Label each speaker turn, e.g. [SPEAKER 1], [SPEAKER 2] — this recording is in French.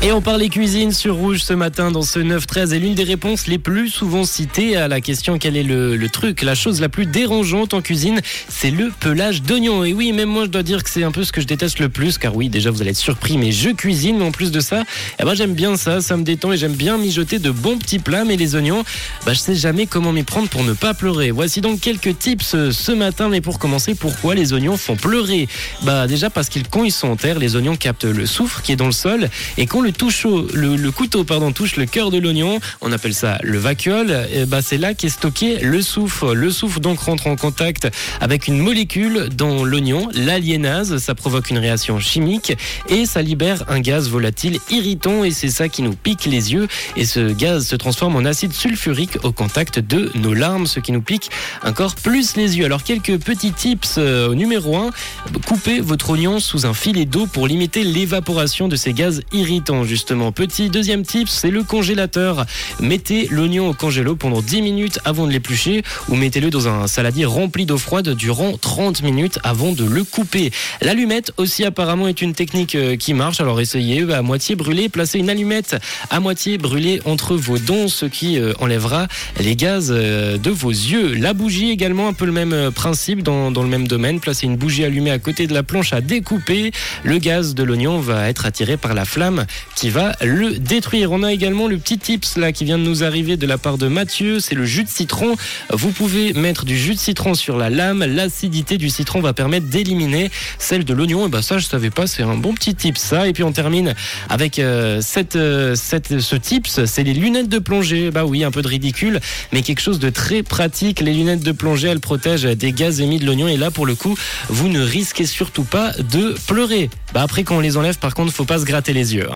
[SPEAKER 1] Et on parlait cuisine sur Rouge ce matin dans ce 9-13 et l'une des réponses les plus souvent citées à la question quel est le, truc, la chose la plus dérangeante en cuisine, c'est le pelage d'oignons. Et oui, même moi je dois dire que c'est un peu ce que je déteste le plus car oui, déjà vous allez être surpris, mais je cuisine, mais en plus de ça, eh ben, j'aime bien ça, ça me détend et j'aime bien mijoter de bons petits plats, mais les oignons, bah, je sais jamais comment m'y prendre pour ne pas pleurer. Voici donc quelques tips euh, ce matin, mais pour commencer, pourquoi les oignons font pleurer? Bah déjà parce qu'ils quand ils sont en terre, les oignons captent le soufre qui est dans le sol et quand le, le, le couteau pardon, touche le cœur de l'oignon, on appelle ça le vacuole, bah, c'est là qu'est stocké le soufre. Le soufre donc rentre en contact avec une molécule dans l'oignon, l'aliénase, ça provoque une réaction chimique et ça libère un gaz volatile irritant et c'est ça qui nous pique les yeux. Et ce gaz se transforme en acide sulfurique au contact de nos larmes, ce qui nous pique encore plus les yeux. Alors quelques petits tips euh, numéro 1, coupez votre oignon sous un filet d'eau pour limiter l'évaporation de ces gaz irritants justement. Petit deuxième tip, c'est le congélateur. Mettez l'oignon au congélo pendant 10 minutes avant de l'éplucher ou mettez-le dans un saladier rempli d'eau froide durant 30 minutes avant de le couper. L'allumette aussi apparemment est une technique euh, qui marche, alors essayez à moitié brûlée, placez une allumette à moitié brûlée entre vos dents, ce qui euh, enlèvera les gaz euh, de vos yeux. La bougie également, un peu le même euh, principe dans le même domaine, placez une bougie allumée à côté de la planche à découper, le gaz de l'oignon va être attiré par la flamme qui va le détruire. On a également le petit tips là qui vient de nous arriver de la part de Mathieu, c'est le jus de citron. Vous pouvez mettre du jus de citron sur la lame, l'acidité du citron va permettre d'éliminer celle de l'oignon. Et bah ça je savais pas, c'est un bon petit tip ça. Et puis on termine avec euh, cette, euh, cette, ce tips, c'est les lunettes de plongée. Bah oui, un peu de ridicule, mais quelque chose de très pratique. Les lunettes de plongée, elles protègent des gaz émis de l'oignon. Et là pour le coup, vous ne risquez surtout pas de pleurer. Bah après quand on les enlève, par contre, faut pas se gratter les yeux. hein.